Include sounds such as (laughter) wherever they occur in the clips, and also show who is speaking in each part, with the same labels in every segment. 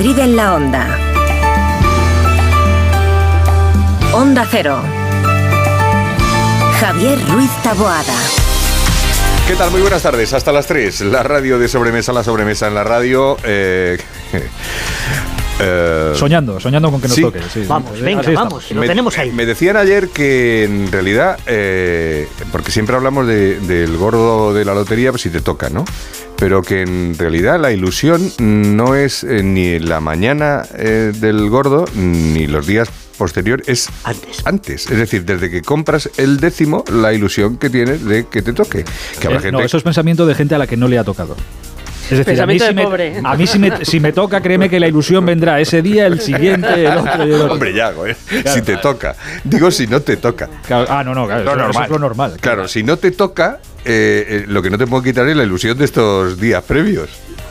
Speaker 1: Madrid en la Onda. Onda Cero. Javier Ruiz Taboada.
Speaker 2: ¿Qué tal? Muy buenas tardes. Hasta las 3. La radio de sobremesa, la sobremesa en la radio. Eh,
Speaker 3: eh, soñando, soñando con que nos
Speaker 2: sí.
Speaker 3: toque. Sí,
Speaker 4: vamos,
Speaker 3: sí,
Speaker 4: venga, vamos, lo
Speaker 2: me,
Speaker 4: tenemos ahí.
Speaker 2: me decían ayer que en realidad, eh, porque siempre hablamos de- del gordo de la lotería, pues si te toca, ¿no? Pero que en realidad la ilusión no es eh, ni la mañana eh, del gordo ni los días posteriores, es
Speaker 4: Antes.
Speaker 2: antes. Es decir, desde que compras el décimo, la ilusión que tienes de que te toque. Que habrá
Speaker 3: Eh,
Speaker 2: gente
Speaker 3: No, eso es pensamiento de gente a la que no le ha tocado. Es decir, a mí, si
Speaker 5: de
Speaker 3: me,
Speaker 5: pobre.
Speaker 3: a mí si, me, si me toca, créeme que la ilusión vendrá ese día, el siguiente, el otro y el otro.
Speaker 2: Hombre, ya. Si te toca. Digo, si no te toca.
Speaker 3: Claro, ah, no, no, claro,
Speaker 2: Lo
Speaker 3: eso, eso
Speaker 2: normal.
Speaker 3: es lo normal.
Speaker 2: Claro, si no te toca, eh, eh, lo que no te puedo quitar es la ilusión de estos días previos.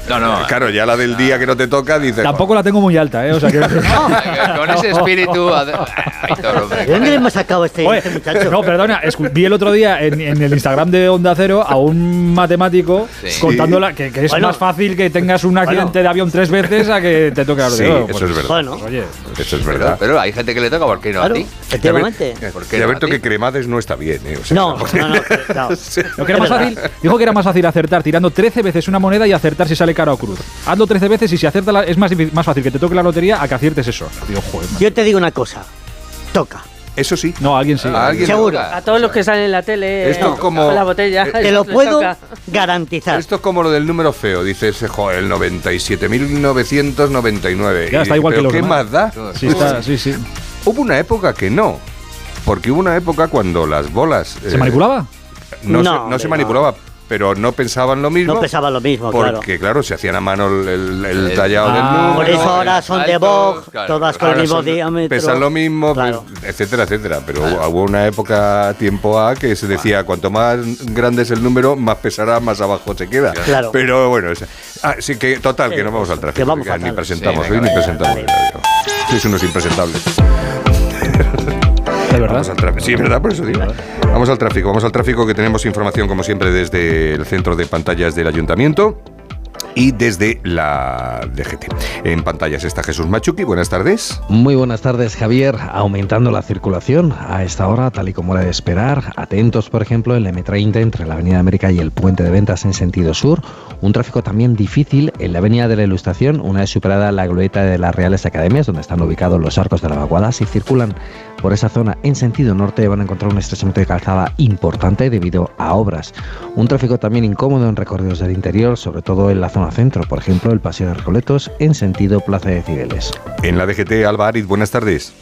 Speaker 6: No, no.
Speaker 2: Claro, ya la del día que no te toca, dices.
Speaker 3: Tampoco la tengo muy alta, ¿eh? O sea que... (laughs) (laughs)
Speaker 6: Con ese espíritu. ad- Aitor, hombre.
Speaker 4: ¿De dónde le hemos sacado este,
Speaker 3: Oye,
Speaker 4: este muchacho?
Speaker 3: no, perdona, vi el otro día en, en el Instagram de Onda Cero a un matemático
Speaker 6: Sí.
Speaker 3: contándola que, que es
Speaker 4: Bueno.
Speaker 3: más fácil que tengas un accidente de avión tres veces a que te toque la
Speaker 2: Sí,
Speaker 3: lotería.
Speaker 2: eso es verdad.
Speaker 4: Bueno,
Speaker 3: Oye,
Speaker 2: Eso es verdad.
Speaker 6: pero hay gente que le toca, ¿por qué no
Speaker 4: claro,
Speaker 6: a ti?
Speaker 4: efectivamente.
Speaker 6: ¿Por qué
Speaker 2: Y
Speaker 6: no
Speaker 2: Alberto,
Speaker 6: a ti?
Speaker 2: que cremades no está bien, ¿eh? O sea,
Speaker 4: No, no, no, no. (laughs)
Speaker 3: Lo que era más fácil, dijo que era más fácil acertar tirando 13 veces una moneda y acertar si sale cara o cruz. Hazlo 13 veces y si acierta la- es más, difícil- más fácil que te toque la lotería a que aciertes eso. Digo, joder, man.
Speaker 4: Yo te digo una cosa. Toca.
Speaker 2: Eso sí.
Speaker 3: No, alguien sí.
Speaker 2: A alguien
Speaker 4: Seguro.
Speaker 5: A todos los que salen en la tele
Speaker 2: Esto
Speaker 5: eh,
Speaker 2: es como-
Speaker 5: la botella.
Speaker 2: eh,
Speaker 4: Te lo puedo
Speaker 5: toca.
Speaker 4: garantizar.
Speaker 2: Esto es como lo del número feo. Dices, joder, el 97.999.
Speaker 3: Ya, está igual
Speaker 2: ¿Pero
Speaker 3: que los
Speaker 2: ¿Qué
Speaker 3: demás.
Speaker 2: más da?
Speaker 3: Sí, está, sí, sí.
Speaker 2: Hubo una época que no. Porque hubo una época cuando las bolas.
Speaker 3: ¿Se
Speaker 2: eh,
Speaker 3: manipulaba?
Speaker 2: No,
Speaker 4: No,
Speaker 2: se, no manipulaba, pero no pensaban lo mismo.
Speaker 4: No pesaba lo mismo, claro.
Speaker 2: Porque, claro. se hacían a mano el, el- el
Speaker 6: El-
Speaker 2: tallado
Speaker 3: Ah,
Speaker 2: del número.
Speaker 4: Por eso ahora son de Vogue,
Speaker 6: claro,
Speaker 4: todas con el mismo
Speaker 2: son-
Speaker 4: diámetro.
Speaker 2: Pesan lo mismo,
Speaker 4: Claro.
Speaker 2: pues, etcétera, etcétera. Pero hubo una época, tiempo A, que se decía, cuanto más grande es el número, más pesará, más abajo se queda.
Speaker 4: Claro.
Speaker 2: Pero bueno, es- ah, que total, que no vamos al tráfico.
Speaker 4: que vamos
Speaker 2: porque ni presentamos,
Speaker 6: Sí,
Speaker 2: hoy
Speaker 6: venga,
Speaker 2: ni
Speaker 6: venga,
Speaker 2: presentamos. Sois unos impresentables. (laughs)
Speaker 3: De verdad.
Speaker 2: Vamos al tráfico. Sí, verdad, por eso digo. Vamos al tráfico, vamos al tráfico que tenemos información como siempre desde el centro de pantallas del ayuntamiento y desde la DGT. En pantallas está Jesús Machuki, buenas tardes.
Speaker 7: Muy buenas tardes, Javier. Aumentando la circulación a esta hora, tal y como era de esperar. Atentos, por ejemplo, en la M30 entre la Avenida América y el Puente de Ventas en sentido sur. Un tráfico también difícil en la Avenida de la Ilustración, una vez superada la glorieta de las Reales Academias, donde están ubicados los arcos de la vaguada. Si circulan por esa zona en sentido norte, van a encontrar un estrechamiento de calzada importante debido a obras. Un tráfico también incómodo en recorridos del interior, sobre todo en la zona centro, por ejemplo, el Paseo de Recoletos en sentido Plaza de Cibeles.
Speaker 2: En la DGT, Alba Ariz, buenas tardes.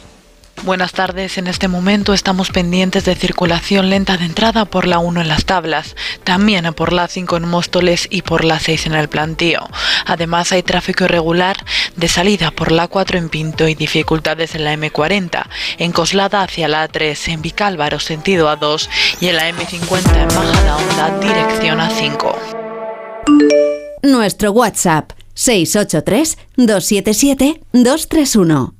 Speaker 8: Buenas tardes. En este momento estamos pendientes de circulación lenta de entrada por la 1 en las tablas, también por la 5 en Móstoles y por la 6 en el plantío. Además hay tráfico irregular de salida por la 4 en Pinto y dificultades en la M40, en Coslada hacia la A3, en Vicálvaro sentido A2 y en la M50 en Majadahonda dirección A5.
Speaker 1: Nuestro WhatsApp 683 277 231.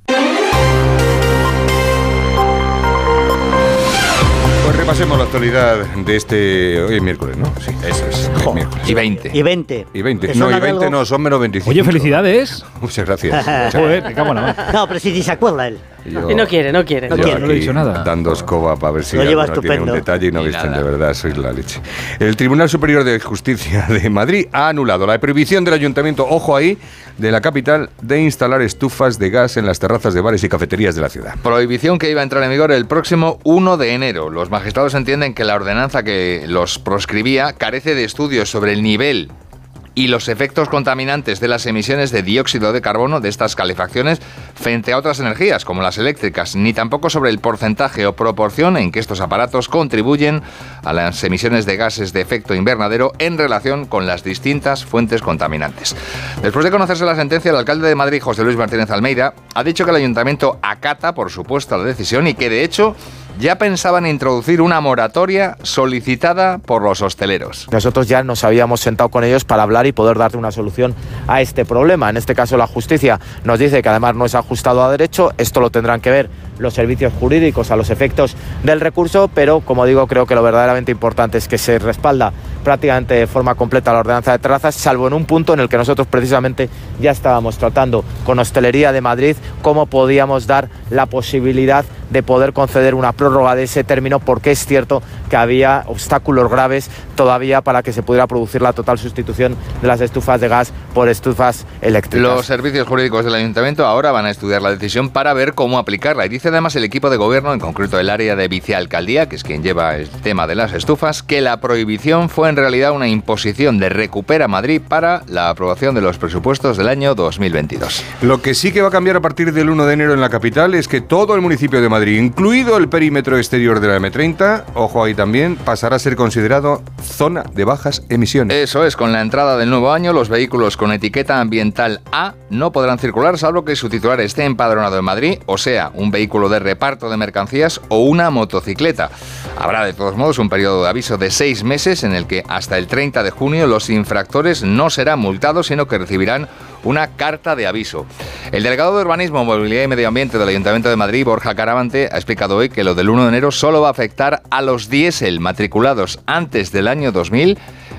Speaker 2: Pues repasemos la actualidad de este. Hoy es miércoles, ¿no? Sí, eso es. miércoles.
Speaker 6: Y 20.
Speaker 4: Y 20.
Speaker 2: Y 20.
Speaker 4: ¿Te
Speaker 2: No, y
Speaker 4: de
Speaker 2: 20
Speaker 4: algo?
Speaker 2: no, son menos 25.
Speaker 3: Oye, felicidades.
Speaker 2: Muchas gracias. (laughs)
Speaker 3: Joder, me cago en la mar.
Speaker 4: No, pero si se acuerda él.
Speaker 2: Yo-
Speaker 5: Y no quiere, no quiere.
Speaker 4: No
Speaker 2: yo
Speaker 4: quiere,
Speaker 3: no le he
Speaker 2: aquí
Speaker 3: dicho nada.
Speaker 2: Dando escoba para ver si
Speaker 4: Lo lleva
Speaker 2: tiene un detalle y no visten
Speaker 6: nada.
Speaker 2: de verdad, sois la leche. El Tribunal Superior de Justicia de Madrid ha anulado la prohibición del ayuntamiento, ojo ahí, de la capital de instalar estufas de gas en las terrazas de bares y cafeterías de la ciudad.
Speaker 6: Prohibición que iba a entrar en vigor el próximo 1 de enero. Los magistrados entienden que la ordenanza que los proscribía carece de estudios sobre el nivel y los efectos contaminantes de las emisiones de dióxido de carbono de estas calefacciones frente a otras energías como las eléctricas, ni tampoco sobre el porcentaje o proporción en que estos aparatos contribuyen a las emisiones de gases de efecto invernadero en relación con las distintas fuentes contaminantes. Después de conocerse la sentencia, el alcalde de Madrid, José Luis Martínez Almeida, ha dicho que el ayuntamiento acata, por supuesto, la decisión y que de hecho ya pensaban introducir una moratoria solicitada por los hosteleros.
Speaker 9: Nosotros ya nos habíamos sentado con ellos para hablar y poder darte una solución a este problema. En este caso la justicia nos dice que además no es ajustado a derecho, esto lo tendrán que ver los servicios jurídicos a los efectos del recurso, pero como digo creo que lo verdaderamente importante es que se respalda prácticamente de forma completa la ordenanza de terrazas, salvo en un punto en el que nosotros precisamente ya estábamos tratando con Hostelería de Madrid cómo podíamos dar la posibilidad de poder conceder una prórroga de ese término porque es cierto que había obstáculos graves todavía para que se pudiera producir la total sustitución de las estufas de gas por estufas eléctricas.
Speaker 6: Los servicios jurídicos del ayuntamiento ahora van a estudiar la decisión para ver cómo aplicarla. Y dice además el equipo de gobierno, en concreto el área de vicealcaldía, que es quien lleva el tema de las estufas, que la prohibición fue en realidad una imposición de Recupera Madrid para la aprobación de los presupuestos del año 2022.
Speaker 2: Lo que sí que va a cambiar a partir del 1 de enero en la capital es que todo el municipio de Madrid, incluido el perímetro exterior de la M30, ojo ahí también, pasará a ser considerado zona de bajas emisiones.
Speaker 6: Eso es, con la entrada del nuevo año, los vehículos con etiqueta ambiental A no podrán circular salvo que su titular esté empadronado en Madrid, o sea, un vehículo de reparto de mercancías o una motocicleta. Habrá de todos modos un periodo de aviso de seis meses en el que hasta el 30 de junio los infractores no serán multados, sino que recibirán una carta de aviso. El delegado de Urbanismo, Movilidad y Medio Ambiente del Ayuntamiento de Madrid, Borja Caravante, ha explicado hoy que lo del 1 de enero solo va a afectar a los diésel matriculados antes del año 2000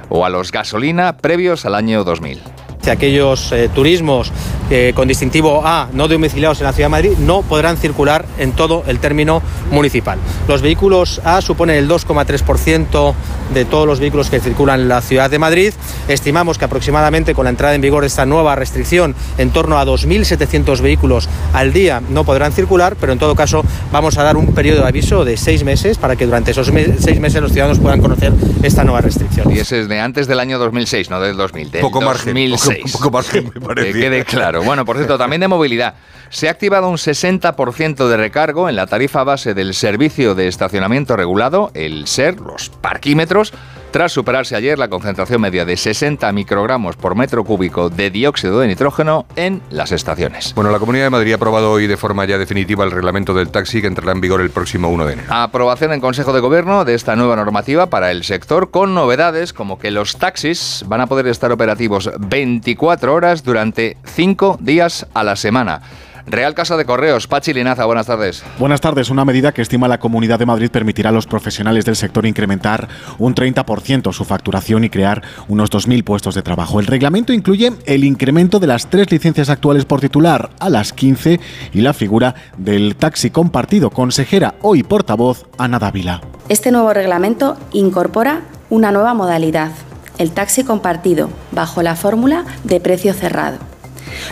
Speaker 6: o a los gasolina previos al año 2000
Speaker 10: aquellos eh, turismos eh, con distintivo A no domiciliados en la Ciudad de Madrid no podrán circular en todo el término municipal. Los vehículos A suponen el 2,3% de todos los vehículos que circulan en la Ciudad de Madrid. Estimamos que aproximadamente con la entrada en vigor de esta nueva restricción en torno a 2.700 vehículos al día no podrán circular, pero en todo caso vamos a dar un periodo de aviso de seis meses para que durante esos seis meses los ciudadanos puedan conocer esta nueva restricción.
Speaker 6: Y ese es de antes del año 2006, no del 2000. Del
Speaker 2: Poco margen,
Speaker 6: 2006.
Speaker 2: Un poco me
Speaker 6: Que
Speaker 2: parecía.
Speaker 6: quede claro. Bueno, por cierto, también de movilidad. Se ha activado un 60% de recargo en la tarifa base del servicio de estacionamiento regulado, el SER, los parquímetros, tras superarse ayer la concentración media de 60 microgramos por metro cúbico de dióxido de nitrógeno en las estaciones.
Speaker 2: Bueno, la Comunidad de Madrid ha aprobado hoy de forma ya definitiva el reglamento del taxi que entrará en vigor el próximo 1 de enero.
Speaker 6: Aprobación en Consejo de Gobierno de esta nueva normativa para el sector con novedades como que los taxis van a poder estar operativos 24 horas durante 5 días a la semana. Real Casa de Correos, Pachi Linaza, buenas tardes.
Speaker 11: Buenas tardes. Una medida que estima la Comunidad de Madrid permitirá a los profesionales del sector incrementar un 30% su facturación y crear unos 2.000 puestos de trabajo. El reglamento incluye el incremento de las tres licencias actuales por titular a las 15 y la figura del taxi compartido. Consejera hoy portavoz Ana Dávila.
Speaker 12: Este nuevo reglamento incorpora una nueva modalidad, el taxi compartido, bajo la fórmula de precio cerrado,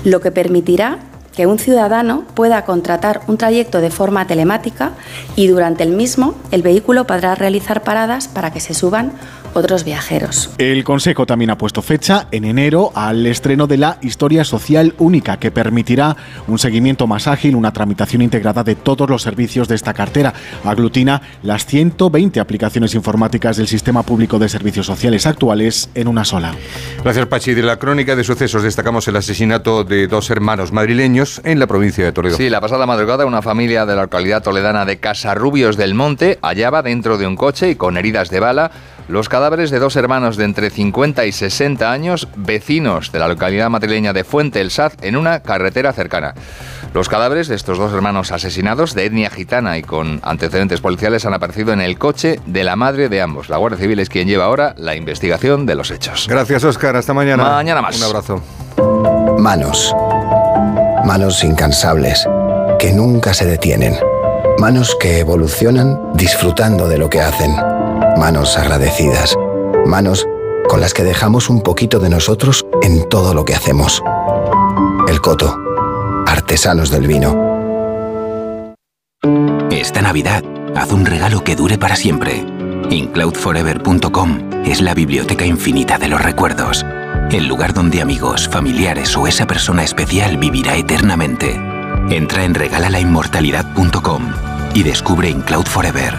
Speaker 12: lo que permitirá que un ciudadano pueda contratar un trayecto de forma telemática y durante el mismo el vehículo podrá realizar paradas para que se suban otros viajeros.
Speaker 11: El Consejo también ha puesto fecha en enero al estreno de la Historia Social Única, que permitirá un seguimiento más ágil, una tramitación integrada de todos los servicios de esta cartera. Aglutina las 120 aplicaciones informáticas del Sistema Público de Servicios Sociales actuales en una sola.
Speaker 2: Gracias, Pachi. De la crónica de sucesos destacamos el asesinato de dos hermanos madrileños en la provincia de Toledo.
Speaker 6: Sí, la pasada madrugada una familia de la localidad toledana de Casarrubios del Monte hallaba dentro de un coche y con heridas de bala los cadáveres de dos hermanos de entre 50 y 60 años, vecinos de la localidad madrileña de Fuente el Saz, en una carretera cercana. Los cadáveres de estos dos hermanos asesinados de etnia gitana y con antecedentes policiales han aparecido en el coche de la madre de ambos. La Guardia Civil es quien lleva ahora la investigación de los hechos.
Speaker 2: Gracias, Oscar. Hasta mañana.
Speaker 6: Mañana más.
Speaker 2: Un abrazo.
Speaker 13: Manos. Manos incansables, que nunca se detienen. Manos que evolucionan disfrutando de lo que hacen. Manos agradecidas. Manos con las que dejamos un poquito de nosotros en todo lo que hacemos. El Coto. Artesanos del vino.
Speaker 14: Esta Navidad, haz un regalo que dure para siempre. InCloudForever.com es la biblioteca infinita de los recuerdos. El lugar donde amigos, familiares o esa persona especial vivirá eternamente. Entra en regalalainmortalidad.com y descubre InCloud Forever,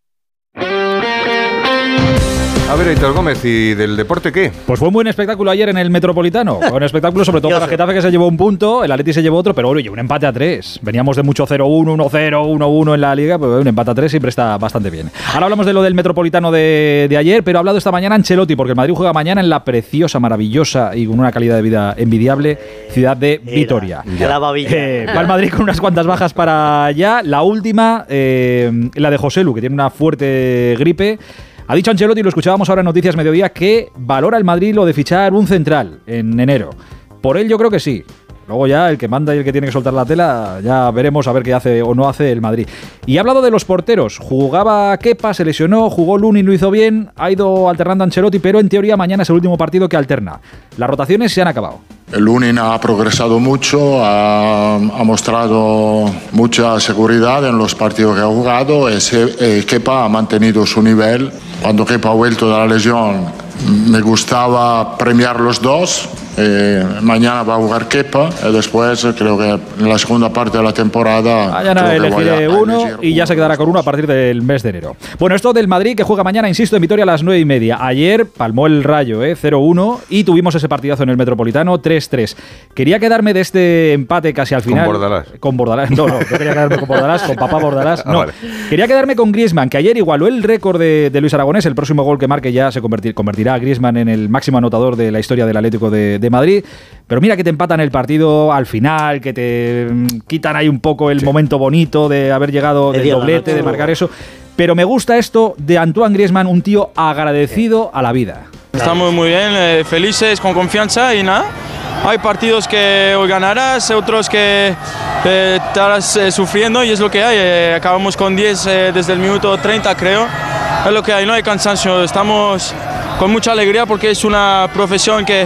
Speaker 2: A ver, Aitor Gómez, ¿y del deporte qué?
Speaker 3: Pues fue un buen espectáculo ayer en el Metropolitano. Fue un espectáculo sobre todo para Getafe que se llevó un punto, el Atleti se llevó otro, pero oye, un empate a tres. Veníamos de mucho 0-1, 1-0, 1-1 en la liga, pues un empate a tres siempre está bastante bien. Ahora hablamos de lo del Metropolitano de, de ayer, pero ha hablado esta mañana Ancelotti, porque el Madrid juega mañana en la preciosa, maravillosa y con una calidad de vida envidiable ciudad de Vitoria.
Speaker 4: La babilla.
Speaker 3: Eh, va el Madrid con unas cuantas bajas para allá. La última, eh, la de José Lu, que tiene una fuerte gripe. Ha dicho Ancelotti, lo escuchábamos ahora en Noticias Mediodía, que valora el Madrid lo de fichar un central en enero. Por él yo creo que sí. Luego ya el que manda y el que tiene que soltar la tela, ya veremos a ver qué hace o no hace el Madrid. Y ha hablado de los porteros. Jugaba Kepa, se lesionó, jugó Lunin, lo hizo bien, ha ido alternando Ancelotti, pero en teoría mañana es el último partido que alterna. Las rotaciones se han acabado.
Speaker 15: El Lunin ha progresado mucho, ha, ha mostrado mucha seguridad en los partidos que ha jugado. Ese, eh, Kepa ha mantenido su nivel. Cuando Kepa ha vuelto de la lesión, me gustaba premiar los dos. Eh, mañana va a jugar Kepa y después eh, creo que en la segunda parte de la temporada
Speaker 3: Mañana elegiré
Speaker 15: a-
Speaker 3: uno y ya se quedará con uno a partir del mes de enero. Bueno, esto del Madrid que juega mañana, insisto, en Vitoria a las 9 y media. Ayer palmó el rayo, ¿eh? 0-1 y tuvimos ese partidazo en el Metropolitano 3-3. Quería quedarme de este empate casi al
Speaker 2: Con
Speaker 3: final.
Speaker 2: Bordalás.
Speaker 3: Con Bordalás. No, no, no quería quedarme con Bordalás, con papá Bordalás. (laughs)
Speaker 2: Ah,
Speaker 3: No.
Speaker 2: vale.
Speaker 3: Quería quedarme con Griezmann, que ayer igualó el récord de, de Luis Aragonés. El próximo gol que marque ya se convertir- convertirá a Griezmann en el máximo anotador de la historia del Atlético de, de Madrid. Pero mira que te empatan el partido al final, que te mm, quitan ahí un poco el momento bonito de haber llegado
Speaker 4: De
Speaker 3: del doblete, de marcar eso. Pero me gusta esto de Antoine Griezmann, un tío agradecido a la vida.
Speaker 16: Estamos muy bien, eh, felices, con confianza y nada. Hay partidos que hoy ganarás, otros que eh, estarás eh, sufriendo y es lo que hay. Eh, acabamos con 10 eh, desde el minuto 30 creo. Es lo que hay, no hay cansancio. Estamos con mucha alegría porque es una profesión que,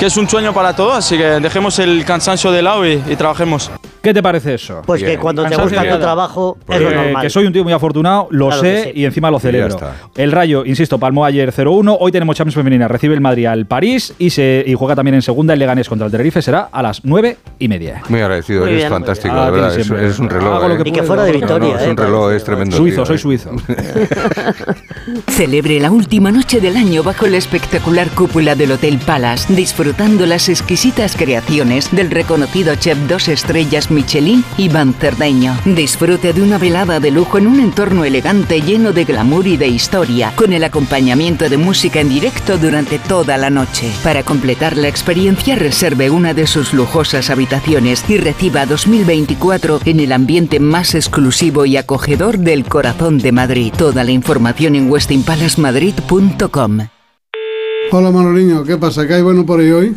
Speaker 16: que es un sueño para todos, así que dejemos el cansancio de lado y, y trabajemos.
Speaker 3: ¿Qué te parece eso?
Speaker 4: Pues que cuando te gusta tu trabajo es
Speaker 3: Que-
Speaker 4: lo normal.
Speaker 3: que soy un tío muy afortunado, lo
Speaker 4: Claro
Speaker 3: sé
Speaker 4: sí.
Speaker 3: y encima lo celebro. El Rayo, insisto, palmó ayer 0-1. Hoy tenemos Champions Femenina. Recibe el Madrid al París y, se, y juega también en segunda el Leganés contra el Tenerife. Será a las 9 y media.
Speaker 2: Muy agradecido,
Speaker 3: Muy
Speaker 2: eres
Speaker 3: bien.
Speaker 2: fantástico,
Speaker 3: Ah,
Speaker 2: de verdad.
Speaker 3: tiene
Speaker 2: Es, un reloj.
Speaker 3: Hago lo
Speaker 2: ¿eh?
Speaker 3: que Ni que fuera de
Speaker 2: No, no, es un
Speaker 3: eh,
Speaker 2: reloj, es tremendo.
Speaker 3: Suizo,
Speaker 2: tío,
Speaker 3: soy
Speaker 2: ¿eh?
Speaker 3: suizo. (laughs)
Speaker 17: Celebre la última noche del año bajo la espectacular cúpula del Hotel Palace, disfrutando las exquisitas creaciones del reconocido chef dos estrellas Michelin Iván Cerdeño. Disfrute de una velada de lujo en un entorno elegante lleno de glamour y de historia, con el acompañamiento de música en directo durante toda la noche. Para completar la experiencia, reserve una de sus lujosas habitaciones y reciba 2024 en el ambiente más exclusivo y acogedor del corazón de Madrid. Toda la información en westinpalacemadrid.com.
Speaker 18: Hola Manoliño, ¿qué pasa? ¿Qué hay bueno por ahí hoy?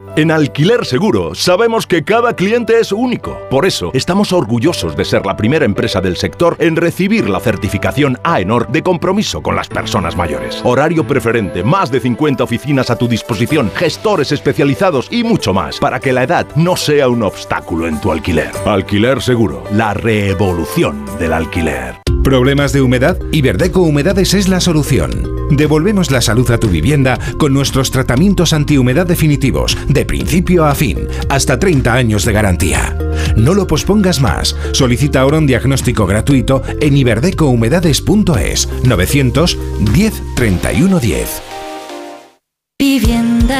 Speaker 19: En Alquiler Seguro sabemos que cada cliente es único. Por eso estamos orgullosos de ser la primera empresa del sector en recibir la certificación AENOR de compromiso con las personas mayores. Horario preferente, más de 50 oficinas a tu disposición, gestores especializados y mucho más para que la edad no sea un obstáculo en tu alquiler. Alquiler Seguro, la revolución del alquiler.
Speaker 20: ¿Problemas de humedad? Iberdeco Humedades es la solución. Devolvemos la salud a tu vivienda con nuestros tratamientos antihumedad definitivos, de principio a fin, hasta 30 años de garantía. No lo pospongas más. Solicita ahora un diagnóstico gratuito en iberdecohumedades.es 910 31 10.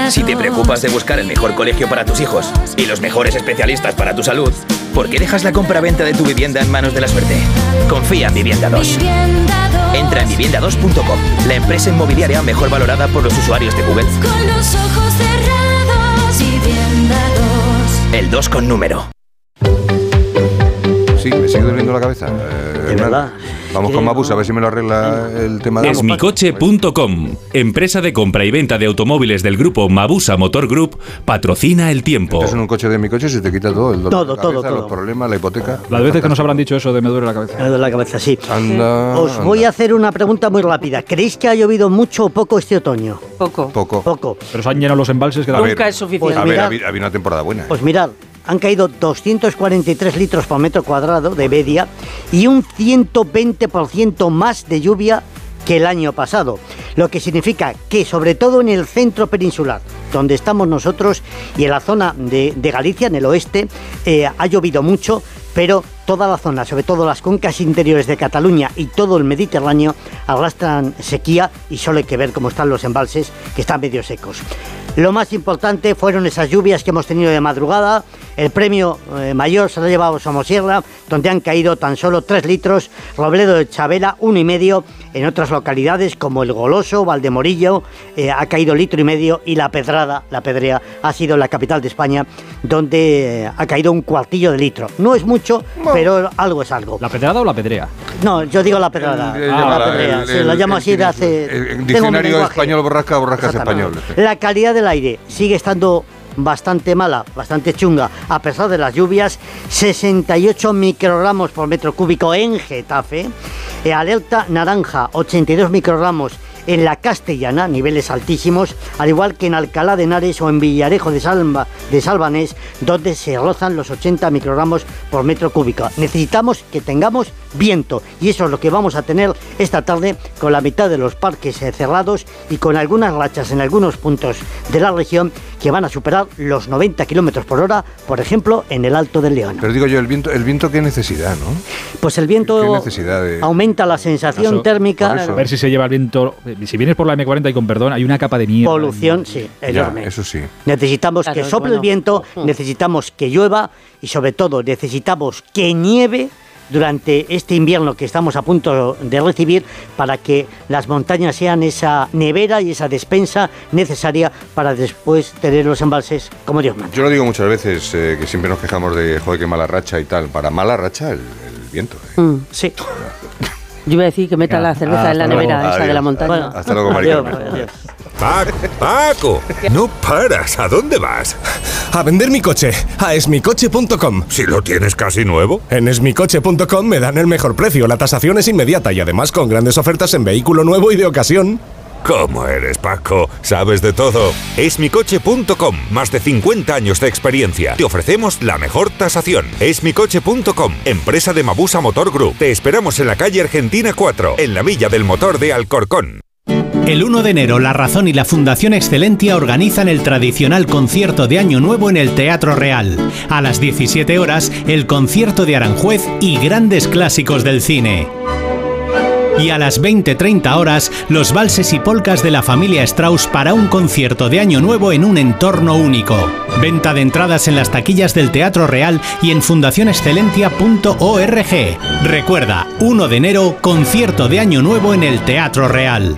Speaker 21: Si te preocupas de buscar el mejor colegio para tus hijos y los mejores especialistas para tu salud, ¿por qué dejas la compra-venta de tu vivienda en manos de la suerte? Confía en Vivienda 2. Entra en vivienda2.com, la empresa inmobiliaria mejor valorada por los usuarios de Google.
Speaker 22: Con los ojos cerrados, vivienda 2.
Speaker 21: El 2 con número.
Speaker 2: Sí, me sigue doliendo la cabeza. Eh, Hernán. Vamos con Mabus a ver si me lo arregla el tema de
Speaker 23: Esmicoche.com, empresa de compra y venta de automóviles del grupo Mabusa Motor Group, patrocina el tiempo.
Speaker 2: Entras en un coche de mi coche y se te quita todo. El dolor
Speaker 4: Todo,
Speaker 2: de
Speaker 4: todo,
Speaker 2: cabeza,
Speaker 4: todo.
Speaker 2: Los problemas, la hipoteca.
Speaker 3: Las veces que nos habrán dicho eso de me duele la cabeza.
Speaker 4: Me duele la cabeza, sí.
Speaker 2: Anda.
Speaker 4: Os voy a hacer una pregunta muy rápida. ¿Creéis que ha llovido mucho o poco este otoño?
Speaker 5: Poco.
Speaker 2: Poco.
Speaker 4: Poco.
Speaker 3: Pero se han llenado los embalses que
Speaker 2: ver,
Speaker 5: Nunca es suficiente.
Speaker 4: Pues
Speaker 2: a ver,
Speaker 4: mirad.
Speaker 2: había, había una temporada buena. ¿eh?
Speaker 4: Pues mirad, han caído 243 litros por metro cuadrado de media y un 120% más de lluvia que el año pasado, lo que significa que sobre todo en el centro peninsular, donde estamos nosotros, y en la zona de, Galicia, en el oeste, eh, ha llovido mucho, pero toda la zona, sobre todo las cuencas interiores de Cataluña y todo el Mediterráneo, arrastran sequía y solo hay que ver cómo están los embalses, que están medio secos. Lo más importante fueron esas lluvias que hemos tenido de madrugada. El premio eh, mayor se lo ha llevado Somosierra, donde han caído tan solo 3 litros, Robledo de Chabela, uno y medio, en otras localidades como El Goloso, Valdemorillo, eh, ha caído litro y medio, y La Pedrada, La Pedrea, ha sido la capital de España, donde eh, ha caído un cuartillo de litro. No es mucho, pero algo es algo.
Speaker 3: ¿La pedrada o la pedrea?
Speaker 4: No, yo digo La Pedrada.
Speaker 2: El- el-
Speaker 4: Ah, la Pedrea,
Speaker 2: el-
Speaker 4: sí, lo llamo
Speaker 2: el-
Speaker 4: así de hace...
Speaker 2: el- diccionario español borrasca, borrasca es español.
Speaker 4: La calidad del aire sigue estando bastante mala, bastante chunga, a pesar de las lluvias, 68 microgramos por metro cúbico en Getafe, eh, alerta naranja, 82 microgramos en la Castellana, niveles altísimos, al igual que en Alcalá de Henares o en Villarejo de, Salva, de Salvanés, donde se rozan los 80 microgramos por metro cúbico. Necesitamos que tengamos viento y eso es lo que vamos a tener esta tarde con la mitad de los parques eh, cerrados y con algunas rachas en algunos puntos de la región que van a superar los 90 kilómetros por hora, por ejemplo, en el Alto del León.
Speaker 2: Pero digo yo, el viento, el viento qué necesidad, ¿no?
Speaker 4: Pues el viento
Speaker 2: ¿Qué necesidad de...?
Speaker 4: aumenta la sensación
Speaker 3: Eso,
Speaker 4: térmica.
Speaker 3: A ver si se lleva el viento. Si vienes por la M40 y con perdón, hay una capa de nieve.
Speaker 4: Polución, sí, enorme.
Speaker 2: eso sí.
Speaker 4: Necesitamos
Speaker 3: Claro,
Speaker 4: que sople
Speaker 3: bueno.
Speaker 4: el viento, necesitamos que llueva y sobre todo necesitamos que nieve durante este invierno que estamos a punto de recibir para que las montañas sean esa nevera y esa despensa necesaria para después tener los embalses como Dios manda.
Speaker 2: Yo lo digo muchas veces, eh, que siempre nos quejamos de, joder, qué mala racha y tal. Para mala racha, el, el viento. eh.
Speaker 4: Mm, sí. (laughs)
Speaker 5: Yo iba a decir que meta la cerveza en la
Speaker 2: luego.
Speaker 5: nevera esa de la montaña.
Speaker 2: Hasta luego, Carmen.
Speaker 5: adiós.
Speaker 24: Paco, Paco, no paras. ¿A dónde vas?
Speaker 25: A vender mi coche a esmicoche.com.
Speaker 24: Si lo tienes casi nuevo.
Speaker 25: En esmicoche.com me dan el mejor precio, la tasación es inmediata y además con grandes ofertas en vehículo nuevo y de ocasión.
Speaker 24: ¿Cómo eres, Paco? Sabes de todo. Esmicoche.com. Más de 50 años de experiencia. Te ofrecemos la mejor tasación. Esmicoche.com. Empresa de Mabusa Motor Group. Te esperamos en la calle Argentina 4, en la Villa del Motor de Alcorcón.
Speaker 26: El 1 de enero, La Razón y la Fundación Excelentia organizan el tradicional concierto de Año Nuevo en el Teatro Real. A las 17 horas, el concierto de Aranjuez y grandes clásicos del cine. Y a las 20-30 horas, los valses y polcas de la familia Strauss para un concierto de Año Nuevo en un entorno único. Venta de entradas en las taquillas del Teatro Real y en fundacionexcelentia.org. Recuerda, 1 de enero, concierto de Año Nuevo en el Teatro Real.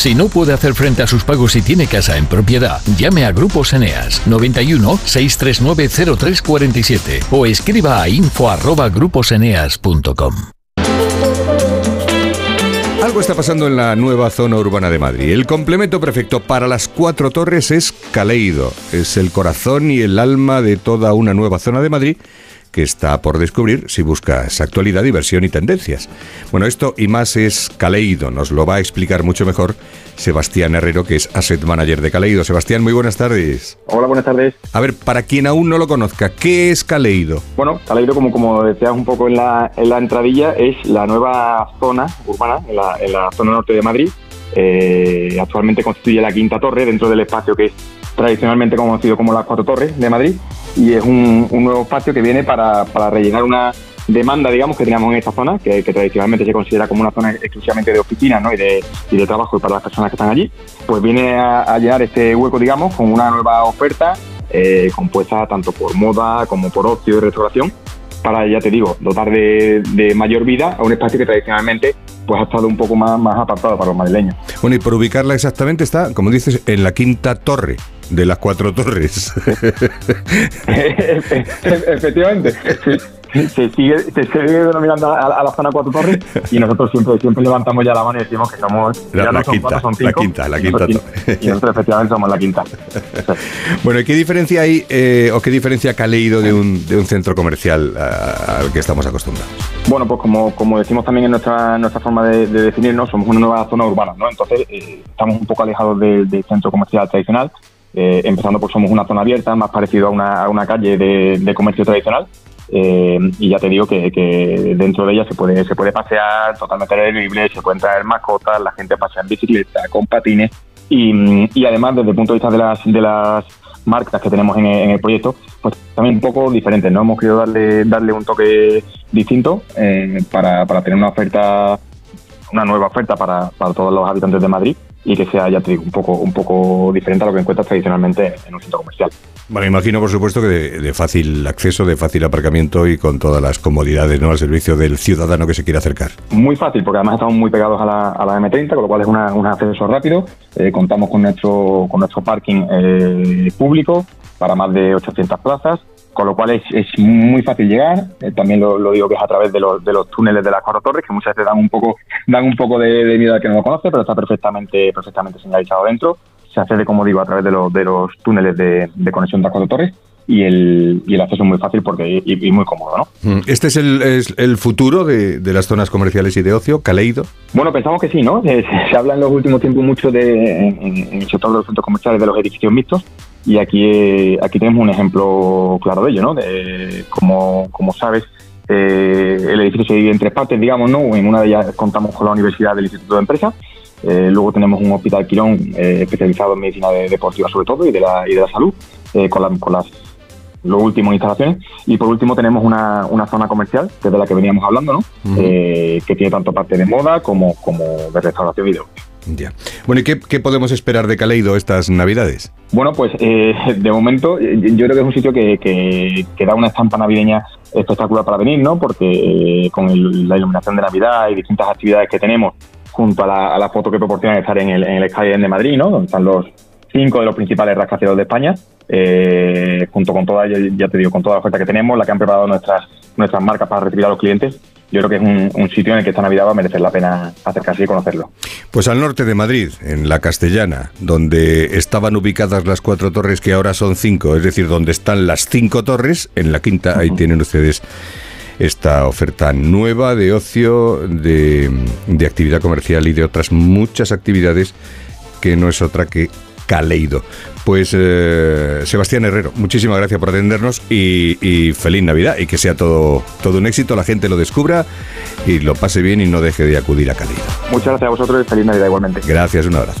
Speaker 27: Si no puede hacer frente a sus pagos y tiene casa en propiedad, llame a Grupos Eneas 91 639 0347 o escriba a info arroba gruposeneas.com.
Speaker 2: Algo está pasando en la nueva zona urbana de Madrid. El complemento perfecto para las cuatro torres es Caleido. Es el corazón y el alma de toda una nueva zona de Madrid que está por descubrir si buscas actualidad, diversión y tendencias. Bueno, esto y más es Caleido. Nos lo va a explicar mucho mejor Sebastián Herrero, que es Asset Manager de Caleido. Sebastián, muy buenas tardes.
Speaker 28: Hola, buenas tardes.
Speaker 2: A ver, para quien aún no lo conozca, ¿qué es Caleido?
Speaker 28: Bueno, Caleido, como, como decías un poco en la, en la entradilla, es la nueva zona urbana en la, en la zona norte de Madrid. Eh, actualmente constituye la quinta torre dentro del espacio que es tradicionalmente conocido como las cuatro torres de Madrid y es un, nuevo espacio que viene para, para rellenar una demanda, digamos, que teníamos en esta zona, que, tradicionalmente se considera como una zona exclusivamente de oficinas ¿no? y, de, y de trabajo para las personas que están allí, pues viene a, a llenar este hueco, digamos, con una nueva oferta eh, compuesta tanto por moda como por ocio y restauración, para, ya te digo, dotar de, de mayor vida a un espacio que tradicionalmente pues ha estado un poco más, más apartado para los madrileños.
Speaker 2: Bueno, y por ubicarla exactamente está, como dices, en la quinta torre de las cuatro torres. (laughs)
Speaker 28: Efectivamente. se sigue, se sigue denominando a, a la zona Cuatro Torres y nosotros siempre, siempre levantamos ya la mano y decimos que somos
Speaker 2: La-
Speaker 28: ya
Speaker 2: la
Speaker 28: no son
Speaker 2: quinta,
Speaker 28: cuatro, son
Speaker 2: la
Speaker 28: cinco.
Speaker 2: quinta, la
Speaker 28: Y
Speaker 2: quinta
Speaker 28: nosotros- Y nosotros efectivamente somos la quinta. (laughs)
Speaker 2: Bueno, ¿y qué diferencia hay eh, o qué diferencia ha Caleido de un, de un centro comercial al que estamos acostumbrados?
Speaker 28: Bueno, pues como, como decimos también en nuestra, nuestra forma de, de definirnos, somos una nueva zona urbana, ¿no? Entonces eh, estamos un poco alejados del, del centro comercial tradicional, eh, empezando por somos una zona abierta, más parecido a una, a una calle de, de comercio tradicional. eh, y ya te digo que, que dentro de ella se puede se puede pasear totalmente libre, se pueden traer mascotas, la gente pasea en bicicleta, con patines y, y además desde el punto de vista de las, de las marcas que tenemos en en el proyecto, pues también un poco diferentes, ¿no? Hemos querido darle, darle un toque distinto eh, para, para tener una oferta, una nueva oferta para, para todos los habitantes de Madrid y que sea, ya te digo, un poco, un poco diferente a lo que encuentras tradicionalmente en un centro comercial.
Speaker 2: Bueno, imagino, por supuesto, que de, de fácil acceso, de fácil aparcamiento y con todas las comodidades ¿no? al servicio del ciudadano que se quiere acercar.
Speaker 28: Muy fácil, porque además estamos muy pegados a la, a la M30, con lo cual es una- un acceso rápido. Eh, contamos con nuestro, con nuestro parking eh, público para más de 800 plazas, con lo cual es, es muy fácil llegar. Eh, también lo, digo que es a través de los, de los túneles de las cuatro torres, que muchas veces dan un poco, dan un poco de, de miedo al que no lo conoce, pero está perfectamente, perfectamente señalizado dentro. Se accede, como digo, a través de los, de los túneles de, de conexión de las cuatro torres y el, y el acceso es muy fácil porque y, y muy cómodo, ¿no?
Speaker 2: Mm, ¿Este es el, es el futuro de, de las zonas comerciales y de ocio, Caleido?
Speaker 28: Bueno, pensamos que sí, ¿no? Se, se habla en los últimos tiempos mucho de, en, en el sector de los centros comerciales de los edificios mixtos y aquí, eh, aquí tenemos un ejemplo claro de ello, ¿no? De, como, como sabes, eh, el edificio se divide en tres partes, digamos, ¿no? En una de ellas contamos con la Universidad del Instituto de Empresa, eh, luego tenemos un hospital Quirón eh, especializado en medicina de- deportiva sobre todo y de la, y de la salud, con, la- con las los últimos instalaciones. Y por último tenemos una, una zona comercial, que es de la que veníamos hablando, ¿no? Eh, que tiene tanto parte de moda como, como de restauración y de.
Speaker 2: Ya. Bueno, ¿y qué, qué podemos esperar de Caleido estas Navidades?
Speaker 28: Bueno, pues eh, de momento eh, yo creo que es un sitio que, que, que da una estampa navideña espectacular para venir, ¿no? Porque eh, con el- la iluminación de Navidad y distintas actividades que tenemos, junto a la, a la foto que proporciona estar en el, en el de Madrid, ¿no? Donde están los cinco de los principales rascacielos de España, eh, junto con toda, ya te digo, con toda la oferta que tenemos, la que han preparado nuestras, nuestras marcas para recibir a los clientes, yo creo que es un, un sitio en el que esta Navidad va a merecer la pena acercarse y conocerlo.
Speaker 2: Pues al norte de Madrid, en la Castellana, donde estaban ubicadas las cuatro torres que ahora son cinco, es decir, donde están las cinco torres, en la quinta, ahí tienen ustedes esta oferta nueva de ocio, de, de actividad comercial y de otras muchas actividades que no es otra que Caleido. Pues eh, Sebastián Herrero, muchísimas gracias por atendernos y, y feliz Navidad y que sea todo, todo un éxito, la gente lo descubra y lo pase bien y no deje de acudir a Caleido.
Speaker 28: Muchas gracias a vosotros y feliz Navidad igualmente.
Speaker 2: Gracias, un abrazo.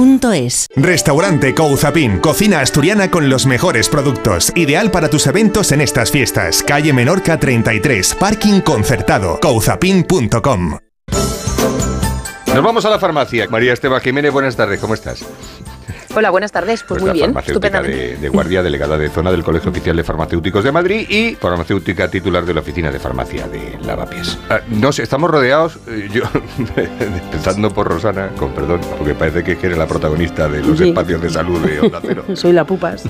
Speaker 25: Restaurante Couzapin, cocina asturiana con los mejores productos, ideal para tus eventos en estas fiestas. Calle Menorca 33, parking concertado, couzapin.com.
Speaker 2: Nos vamos a la farmacia. María Esteban Jiménez, buenas tardes, ¿cómo estás?
Speaker 29: Hola, buenas tardes. Pues muy
Speaker 2: la
Speaker 29: bien,
Speaker 2: farmacéutica
Speaker 29: estupendamente.
Speaker 2: de, de guardia, (laughs) delegada de zona del Colegio Oficial de Farmacéuticos de Madrid y farmacéutica titular de la Oficina de Farmacia de Lavapiés. Ah, no sé, estamos rodeados, eh, yo, (laughs) empezando por Rosana, con perdón, porque parece que eres la protagonista de los
Speaker 5: Sí.
Speaker 2: espacios de salud de Onda Cero, (laughs)
Speaker 5: Soy la pupas.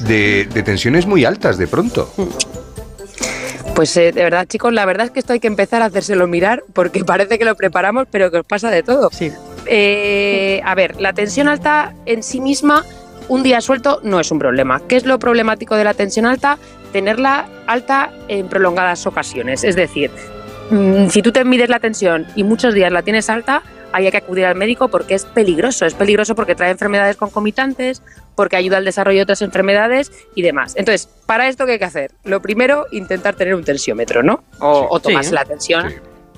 Speaker 2: de, de tensiones muy altas de pronto.
Speaker 29: Pues eh, de verdad, chicos, la verdad es que esto hay que empezar a hacérselo mirar porque (laughs) parece que lo preparamos, pero que os pasa de todo. Eh, a ver, la tensión alta en sí misma, un día suelto no es un problema. ¿Qué es lo problemático de la tensión alta? Tenerla alta en prolongadas ocasiones. Es decir, mm, si tú te mides la tensión y muchos días la tienes alta, ahí hay que acudir al médico porque es peligroso. Es peligroso porque trae enfermedades concomitantes, porque ayuda al desarrollo de otras enfermedades y demás. Entonces, ¿para esto qué hay que hacer? Lo primero, intentar tener un tensiómetro, ¿no? O, o tomarse
Speaker 2: Sí.
Speaker 29: la tensión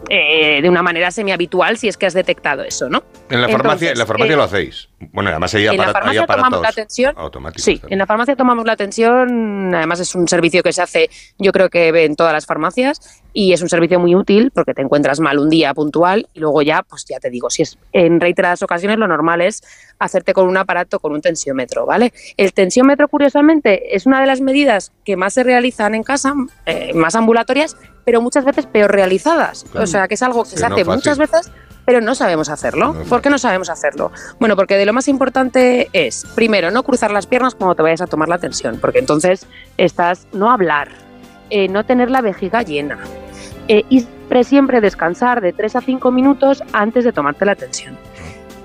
Speaker 29: eh, de una manera semi-habitual si es que has detectado eso, ¿no?
Speaker 2: En la farmacia, en la farmacia
Speaker 29: eh,
Speaker 2: lo hacéis. Bueno, además hay,
Speaker 29: en la farmacia tomamos la
Speaker 2: aparatos
Speaker 29: tensión.
Speaker 2: automáticos.
Speaker 29: Sí, en la farmacia tomamos la atención, además es un servicio que se hace, yo creo que en todas las farmacias y es un servicio muy útil porque te encuentras mal un día puntual y luego ya, pues ya te digo, si es en reiteradas ocasiones lo normal es hacerte con un aparato, con un tensiómetro, ¿vale? El tensiómetro, curiosamente, es una de las medidas que más se realizan en casa, eh, más ambulatorias, pero muchas veces peor realizadas. O sea, que es algo que se
Speaker 2: no
Speaker 29: hace
Speaker 2: fácil.
Speaker 29: muchas veces pero no sabemos hacerlo. ¿Por qué no sabemos hacerlo? Bueno, porque de lo más importante es, primero, no cruzar las piernas cuando te vayas a tomar la tensión, porque entonces estás, no hablar, eh, no tener la vejiga llena. eh, y siempre, siempre descansar de 3 a 5 minutos antes de tomarte la tensión.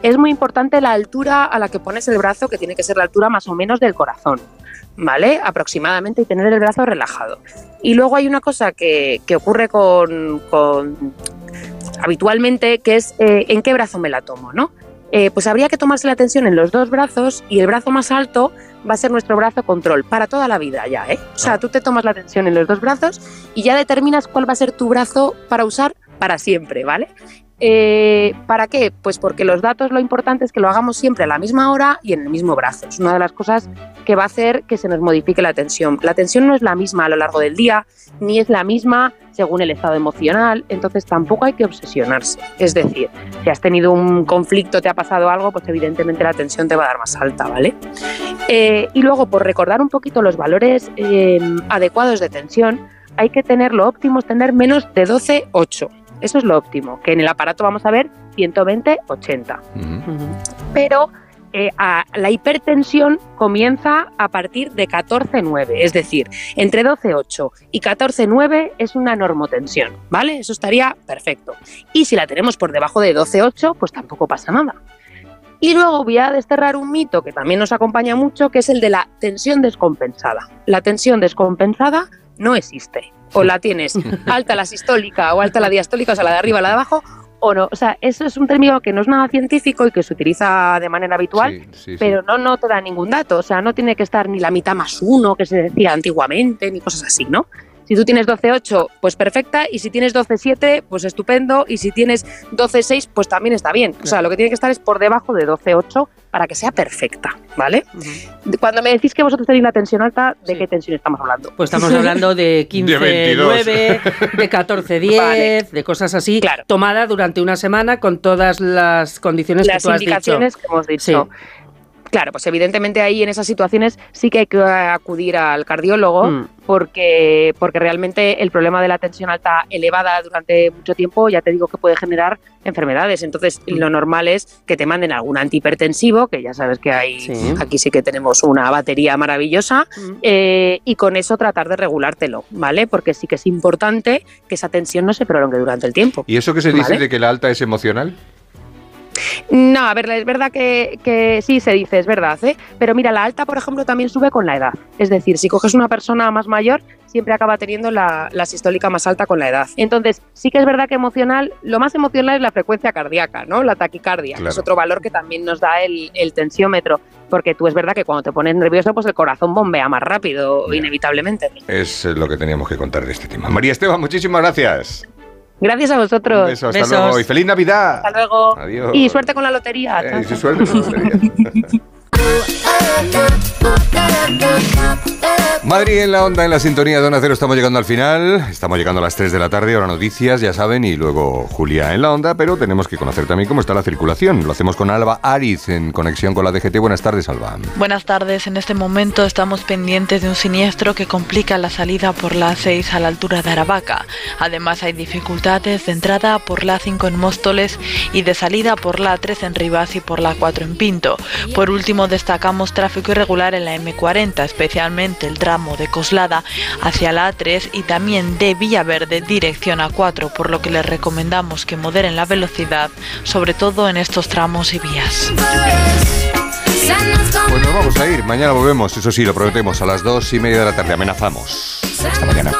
Speaker 29: Es muy importante la altura a la que pones el brazo, que tiene que ser la altura más o menos del corazón, ¿vale? Aproximadamente, y tener el brazo relajado. Y luego hay una cosa que, que ocurre con, con- habitualmente, que es eh, en qué brazo me la tomo, ¿no? Eh, pues habría que tomarse la tensión en los dos brazos y el brazo más alto va a ser nuestro brazo control para toda la vida ya, ¿eh? O sea, tú te tomas la tensión en los dos brazos y ya determinas cuál va a ser tu brazo para usar para siempre, ¿vale? Eh, ¿Para qué? Pues porque los datos lo importante es que lo hagamos siempre a la misma hora y en el mismo brazo. Es una de las cosas que va a hacer que se nos modifique la tensión. La tensión no es la misma a lo largo del día, ni es la misma según el estado emocional, entonces tampoco hay que obsesionarse. Es decir, si has tenido un conflicto, te ha pasado algo, pues evidentemente la tensión te va a dar más alta, ¿vale? Eh, y luego, por recordar un poquito los valores eh, adecuados de tensión, hay que tener lo óptimo es tener menos de 12,8. Eso es lo óptimo, que en el aparato vamos a ver 120, 80. Pero eh, a- la hipertensión comienza a partir de 14,9, es decir, entre 12,8 y 14,9 es una normotensión, ¿vale? Eso estaría perfecto. Y si la tenemos por debajo de 12,8, pues tampoco pasa nada. Y luego voy a desterrar un mito que también nos acompaña mucho, que es el de la tensión descompensada. La tensión descompensada no existe. O la tienes alta la sistólica o alta la diastólica, o sea, la de arriba, la de abajo, o no. O sea, eso es un término que no es nada científico y que se utiliza de manera habitual,
Speaker 2: sí.
Speaker 29: pero no, no te da ningún dato. O sea, no tiene que estar ni la mitad más uno, que se decía antiguamente, ni cosas así, ¿no? Si tú tienes 12,8, pues perfecta, y si tienes 12,7, pues estupendo, y si tienes 12,6, pues también está bien. O sea, lo que tiene que estar es por debajo de 12,8 para que sea perfecta, ¿vale? Cuando me decís que vosotros tenéis la tensión alta, ¿de qué tensión estamos hablando?
Speaker 5: Pues estamos hablando de 15,
Speaker 29: 22.
Speaker 5: 9, de 14, 10, (laughs) de cosas así, tomada durante una semana con todas las condiciones
Speaker 29: las
Speaker 5: que tú has
Speaker 29: indicaciones
Speaker 5: dicho.
Speaker 29: que hemos dicho. Claro, pues evidentemente ahí en esas situaciones sí que hay que acudir al cardiólogo
Speaker 5: Mm.
Speaker 29: porque, porque realmente el problema de la tensión alta elevada durante mucho tiempo ya te digo que puede generar enfermedades. Entonces
Speaker 5: Mm.
Speaker 29: lo normal es que te manden algún antihipertensivo, que ya sabes que hay aquí sí que tenemos una batería maravillosa,
Speaker 5: Mm.
Speaker 29: eh, y con eso tratar de regulártelo, ¿vale? Porque sí que es importante que esa tensión no se prolongue durante el tiempo.
Speaker 2: ¿Y eso que se dice
Speaker 29: ¿Vale?
Speaker 2: de que la alta es emocional?
Speaker 29: No, a ver, es verdad que, que sí se dice, es verdad, ¿eh? Pero mira, la alta, por ejemplo, también sube con la edad. Es decir, si coges una persona más mayor, siempre acaba teniendo la, la sistólica más alta con la edad. Entonces, sí que es verdad que emocional, lo más emocional es la frecuencia cardíaca, ¿no? La taquicardia, que es otro valor que también nos da el, el tensiómetro. Porque tú es verdad que cuando te pones nervioso, pues el corazón bombea más rápido, inevitablemente.
Speaker 2: Es eh, lo que teníamos que contar de este tema. María Esteban, muchísimas gracias.
Speaker 29: Gracias a vosotros.
Speaker 2: Un beso, hasta luego y feliz Navidad.
Speaker 29: Hasta luego.
Speaker 2: Adiós.
Speaker 29: Y suerte con la lotería.
Speaker 2: Eh, y suerte con la lotería. (laughs) Madrid en la onda, en la sintonía de Onda Cero, estamos llegando al final. Estamos llegando a las 3 de la tarde, ahora noticias, ya saben, y luego Julia en la onda, pero tenemos que conocer también cómo está la circulación. Lo hacemos con Alba Ariz en conexión con la DGT. Buenas tardes, Alba.
Speaker 30: Buenas tardes, en este momento estamos pendientes de un siniestro que complica la salida por la A6 a la altura de Aravaca. Además hay dificultades de entrada por la A5 en Móstoles y de salida por la A3 en Rivas y por la A4 en Pinto. Por último destacamos tráfico irregular en la M40, especialmente el tramo de Coslada hacia la A3 y también de Villaverde dirección A4, por lo que les recomendamos que moderen la velocidad, sobre todo en estos tramos y vías.
Speaker 2: Pues nos vamos a ir. Mañana volvemos, eso sí, lo prometemos, a las 2 y media de la tarde. Amenazamos. Hasta mañana.